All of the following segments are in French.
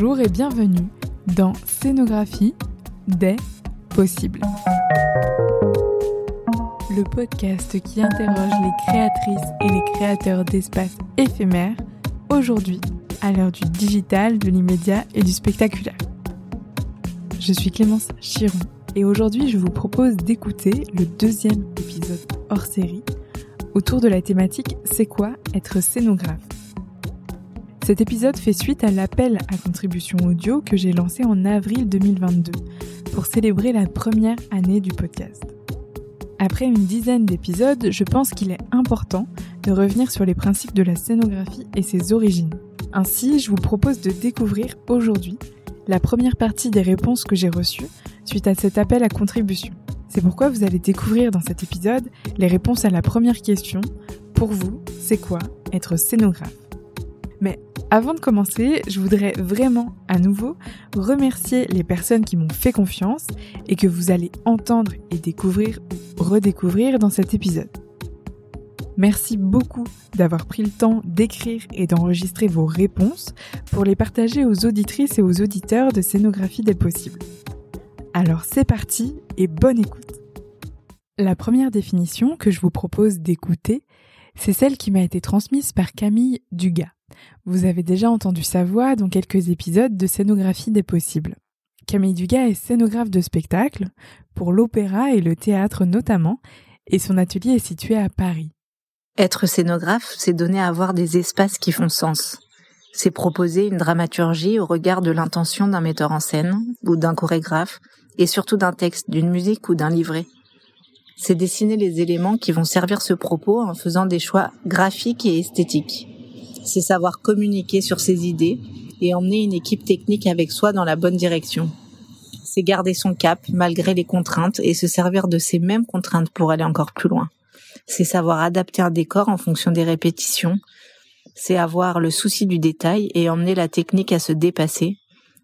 Bonjour et bienvenue dans Scénographie des possibles. Le podcast qui interroge les créatrices et les créateurs d'espaces éphémères, aujourd'hui à l'heure du digital, de l'immédiat et du spectaculaire. Je suis Clémence Chiron et aujourd'hui je vous propose d'écouter le deuxième épisode hors série autour de la thématique C'est quoi être scénographe? Cet épisode fait suite à l'appel à contribution audio que j'ai lancé en avril 2022 pour célébrer la première année du podcast. Après une dizaine d'épisodes, je pense qu'il est important de revenir sur les principes de la scénographie et ses origines. Ainsi, je vous propose de découvrir aujourd'hui la première partie des réponses que j'ai reçues suite à cet appel à contribution. C'est pourquoi vous allez découvrir dans cet épisode les réponses à la première question. Pour vous, c'est quoi être scénographe? Mais avant de commencer, je voudrais vraiment à nouveau remercier les personnes qui m'ont fait confiance et que vous allez entendre et découvrir ou redécouvrir dans cet épisode. Merci beaucoup d'avoir pris le temps d'écrire et d'enregistrer vos réponses pour les partager aux auditrices et aux auditeurs de Scénographie des possibles. Alors c'est parti et bonne écoute. La première définition que je vous propose d'écouter, c'est celle qui m'a été transmise par Camille Dugas. Vous avez déjà entendu sa voix dans quelques épisodes de Scénographie des possibles. Camille Dugas est scénographe de spectacle, pour l'opéra et le théâtre notamment, et son atelier est situé à Paris. Être scénographe, c'est donner à voir des espaces qui font sens. C'est proposer une dramaturgie au regard de l'intention d'un metteur en scène ou d'un chorégraphe, et surtout d'un texte, d'une musique ou d'un livret. C'est dessiner les éléments qui vont servir ce propos en faisant des choix graphiques et esthétiques c'est savoir communiquer sur ses idées et emmener une équipe technique avec soi dans la bonne direction. C'est garder son cap malgré les contraintes et se servir de ces mêmes contraintes pour aller encore plus loin. C'est savoir adapter un décor en fonction des répétitions. C'est avoir le souci du détail et emmener la technique à se dépasser.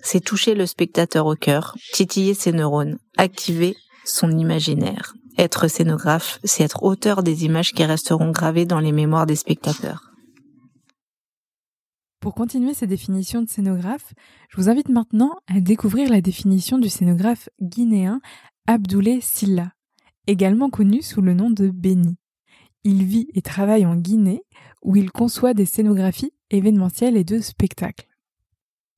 C'est toucher le spectateur au cœur, titiller ses neurones, activer son imaginaire. Être scénographe, c'est être auteur des images qui resteront gravées dans les mémoires des spectateurs. Pour continuer ces définitions de scénographe, je vous invite maintenant à découvrir la définition du scénographe guinéen Abdoulaye Silla, également connu sous le nom de Beni. Il vit et travaille en Guinée, où il conçoit des scénographies événementielles et de spectacles.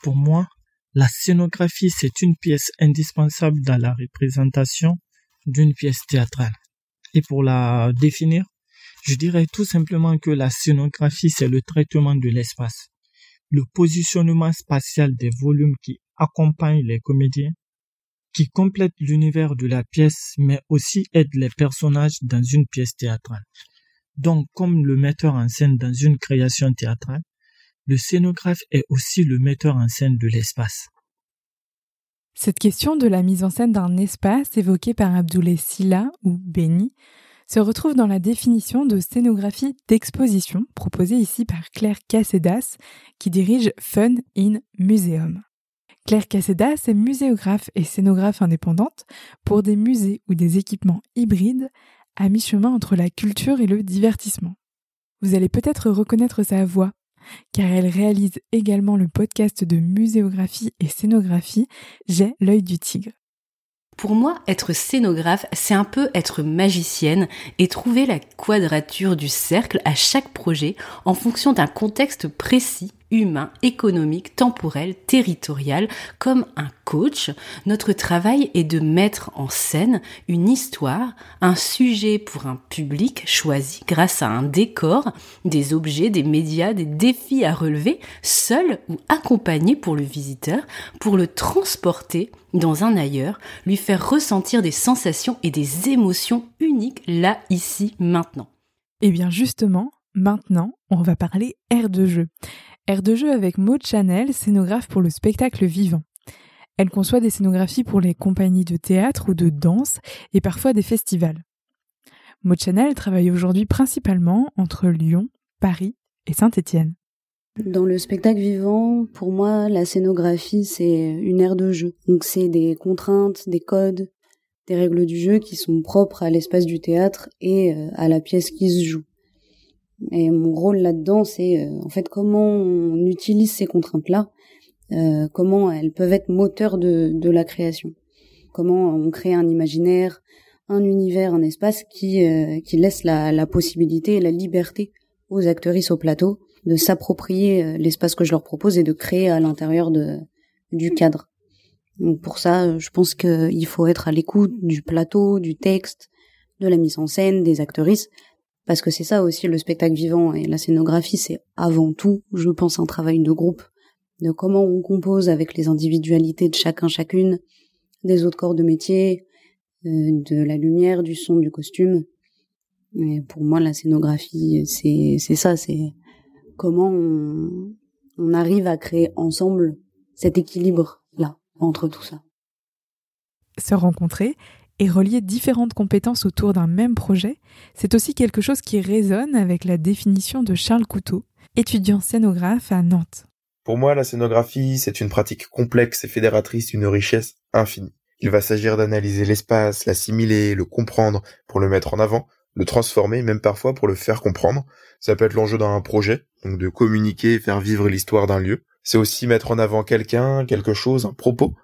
Pour moi, la scénographie, c'est une pièce indispensable dans la représentation d'une pièce théâtrale. Et pour la définir, je dirais tout simplement que la scénographie, c'est le traitement de l'espace le positionnement spatial des volumes qui accompagnent les comédiens, qui complètent l'univers de la pièce, mais aussi aident les personnages dans une pièce théâtrale. Donc, comme le metteur en scène dans une création théâtrale, le scénographe est aussi le metteur en scène de l'espace. Cette question de la mise en scène d'un espace évoquée par Abdoulaye Silla ou Beni se retrouve dans la définition de scénographie d'exposition proposée ici par Claire Cassedas, qui dirige Fun in Museum. Claire Cassedas est muséographe et scénographe indépendante pour des musées ou des équipements hybrides à mi-chemin entre la culture et le divertissement. Vous allez peut-être reconnaître sa voix, car elle réalise également le podcast de muséographie et scénographie J'ai l'œil du tigre. Pour moi, être scénographe, c'est un peu être magicienne et trouver la quadrature du cercle à chaque projet en fonction d'un contexte précis humain, économique, temporel, territorial. Comme un coach, notre travail est de mettre en scène une histoire, un sujet pour un public choisi grâce à un décor, des objets, des médias, des défis à relever, seul ou accompagné pour le visiteur, pour le transporter dans un ailleurs, lui faire ressentir des sensations et des émotions uniques là, ici, maintenant. Eh bien justement, maintenant, on va parler air de jeu. Air de jeu avec Maud Chanel, scénographe pour le spectacle vivant. Elle conçoit des scénographies pour les compagnies de théâtre ou de danse et parfois des festivals. Maud Chanel travaille aujourd'hui principalement entre Lyon, Paris et Saint-Étienne. Dans le spectacle vivant, pour moi, la scénographie, c'est une aire de jeu. Donc c'est des contraintes, des codes, des règles du jeu qui sont propres à l'espace du théâtre et euh, à la pièce qui se joue. Et mon rôle là-dedans, c'est euh, en fait comment on utilise ces contraintes-là euh, comment elles peuvent être moteurs de, de la création. Comment on crée un imaginaire, un univers, un espace qui, euh, qui laisse la, la possibilité et la liberté aux actrices au plateau de s'approprier euh, l'espace que je leur propose et de créer à l'intérieur de, du cadre. Donc pour ça, je pense qu'il faut être à l'écoute du plateau, du texte, de la mise en scène, des actrices, parce que c'est ça aussi le spectacle vivant et la scénographie, c'est avant tout, je pense, un travail de groupe, de comment on compose avec les individualités de chacun chacune, des autres corps de métier, euh, de la lumière, du son, du costume. Et pour moi, la scénographie, c'est ça, c'est comment on, on arrive à créer ensemble cet équilibre là entre tout ça. Se rencontrer et relier différentes compétences autour d'un même projet, c'est aussi quelque chose qui résonne avec la définition de Charles Couteau, étudiant scénographe à Nantes. Pour moi, la scénographie, c'est une pratique complexe et fédératrice d'une richesse infinie. Il va s'agir d'analyser l'espace, l'assimiler, le comprendre pour le mettre en avant, le transformer, même parfois pour le faire comprendre. Ça peut être l'enjeu d'un projet, donc de communiquer faire vivre l'histoire d'un lieu. C'est aussi mettre en avant quelqu'un, quelque chose, un propos.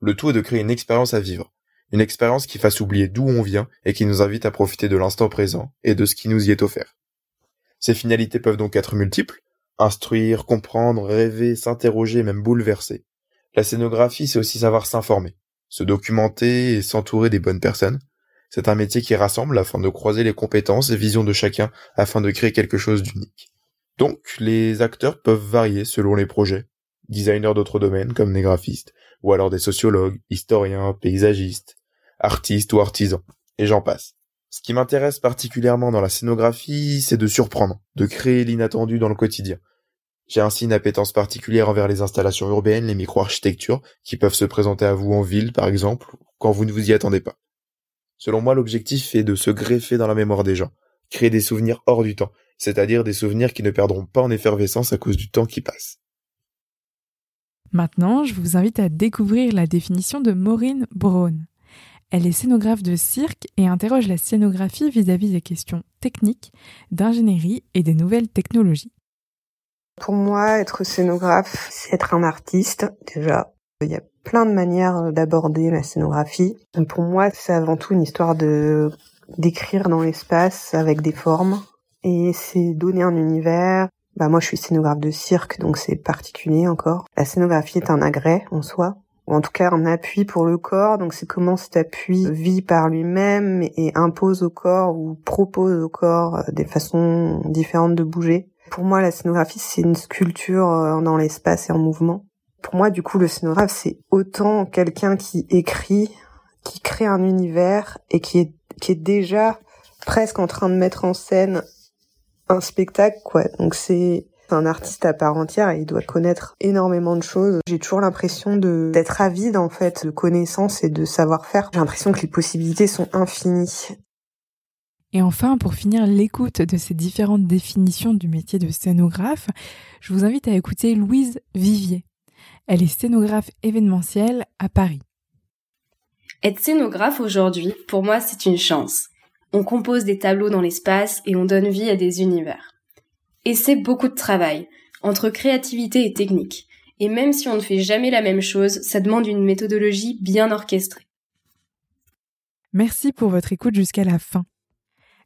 Le tout est de créer une expérience à vivre. Une expérience qui fasse oublier d'où on vient et qui nous invite à profiter de l'instant présent et de ce qui nous y est offert. Ces finalités peuvent donc être multiples. Instruire, comprendre, rêver, s'interroger, même bouleverser. La scénographie, c'est aussi savoir s'informer, se documenter et s'entourer des bonnes personnes. C'est un métier qui rassemble afin de croiser les compétences et visions de chacun afin de créer quelque chose d'unique. Donc, les acteurs peuvent varier selon les projets. Designers d'autres domaines comme des graphistes, ou alors des sociologues, historiens, paysagistes, artistes ou artisans, et j'en passe. Ce qui m'intéresse particulièrement dans la scénographie, c'est de surprendre, de créer l'inattendu dans le quotidien. J'ai ainsi une appétence particulière envers les installations urbaines, les micro-architectures, qui peuvent se présenter à vous en ville, par exemple, quand vous ne vous y attendez pas. Selon moi, l'objectif est de se greffer dans la mémoire des gens, créer des souvenirs hors du temps, c'est-à-dire des souvenirs qui ne perdront pas en effervescence à cause du temps qui passe. Maintenant, je vous invite à découvrir la définition de Maureen Brown. Elle est scénographe de cirque et interroge la scénographie vis-à-vis des questions techniques, d'ingénierie et des nouvelles technologies. Pour moi, être scénographe, c'est être un artiste, déjà. Il y a plein de manières d'aborder la scénographie. Pour moi, c'est avant tout une histoire de d'écrire dans l'espace avec des formes et c'est donner un univers. Bah moi je suis scénographe de cirque donc c'est particulier encore. La scénographie est un agrès en soi ou en tout cas un appui pour le corps. Donc c'est comment cet appui vit par lui-même et impose au corps ou propose au corps euh, des façons différentes de bouger. Pour moi, la scénographie, c'est une sculpture euh, dans l'espace et en mouvement. Pour moi, du coup, le scénographe, c'est autant quelqu'un qui écrit, qui crée un univers et qui est, qui est déjà presque en train de mettre en scène un spectacle, quoi. Donc c'est un artiste à part entière et il doit connaître énormément de choses. J'ai toujours l'impression de d'être avide en fait de connaissances et de savoir-faire. J'ai l'impression que les possibilités sont infinies. Et enfin, pour finir l'écoute de ces différentes définitions du métier de scénographe, je vous invite à écouter Louise Vivier. Elle est scénographe événementielle à Paris. Être scénographe aujourd'hui, pour moi, c'est une chance. On compose des tableaux dans l'espace et on donne vie à des univers. Et c'est beaucoup de travail, entre créativité et technique. Et même si on ne fait jamais la même chose, ça demande une méthodologie bien orchestrée. Merci pour votre écoute jusqu'à la fin.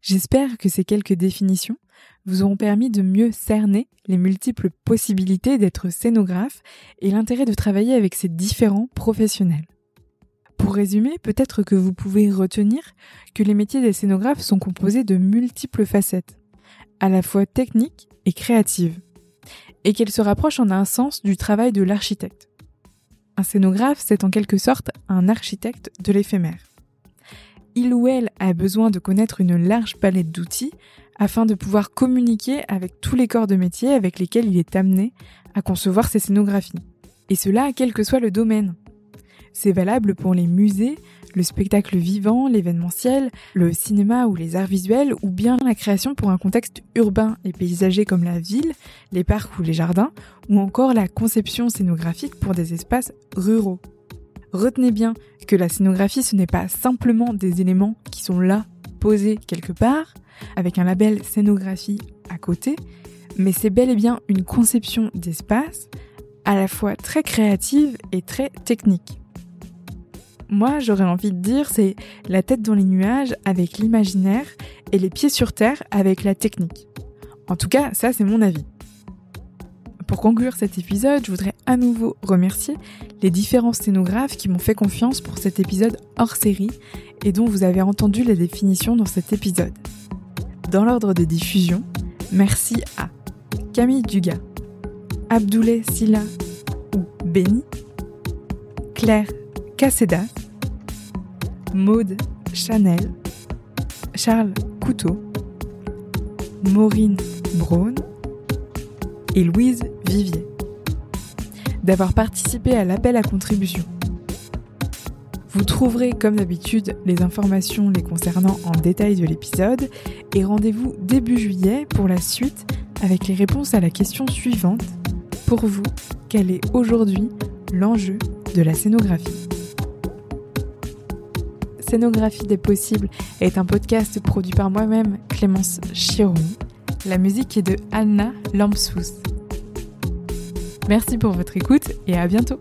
J'espère que ces quelques définitions vous auront permis de mieux cerner les multiples possibilités d'être scénographe et l'intérêt de travailler avec ces différents professionnels. Pour résumer, peut-être que vous pouvez retenir que les métiers des scénographes sont composés de multiples facettes à la fois technique et créative, et qu'elle se rapproche en un sens du travail de l'architecte. Un scénographe, c'est en quelque sorte un architecte de l'éphémère. Il ou elle a besoin de connaître une large palette d'outils afin de pouvoir communiquer avec tous les corps de métier avec lesquels il est amené à concevoir ses scénographies. Et cela, quel que soit le domaine. C'est valable pour les musées, le spectacle vivant, l'événementiel, le cinéma ou les arts visuels, ou bien la création pour un contexte urbain et paysager comme la ville, les parcs ou les jardins, ou encore la conception scénographique pour des espaces ruraux. Retenez bien que la scénographie, ce n'est pas simplement des éléments qui sont là, posés quelque part, avec un label scénographie à côté, mais c'est bel et bien une conception d'espace à la fois très créative et très technique. Moi, j'aurais envie de dire, c'est la tête dans les nuages avec l'imaginaire et les pieds sur terre avec la technique. En tout cas, ça c'est mon avis. Pour conclure cet épisode, je voudrais à nouveau remercier les différents scénographes qui m'ont fait confiance pour cet épisode hors série et dont vous avez entendu les définitions dans cet épisode. Dans l'ordre de diffusion, merci à Camille Dugas, Abdoulaye Silla ou Benny, Claire Casseda, Maude Chanel, Charles Couteau, Maureen Braun et Louise Vivier d'avoir participé à l'appel à contribution. Vous trouverez comme d'habitude les informations les concernant en détail de l'épisode et rendez-vous début juillet pour la suite avec les réponses à la question suivante. Pour vous, quel est aujourd'hui l'enjeu de la scénographie? Scénographie des possibles est un podcast produit par moi-même, Clémence Chiron. La musique est de Anna Lampsous. Merci pour votre écoute et à bientôt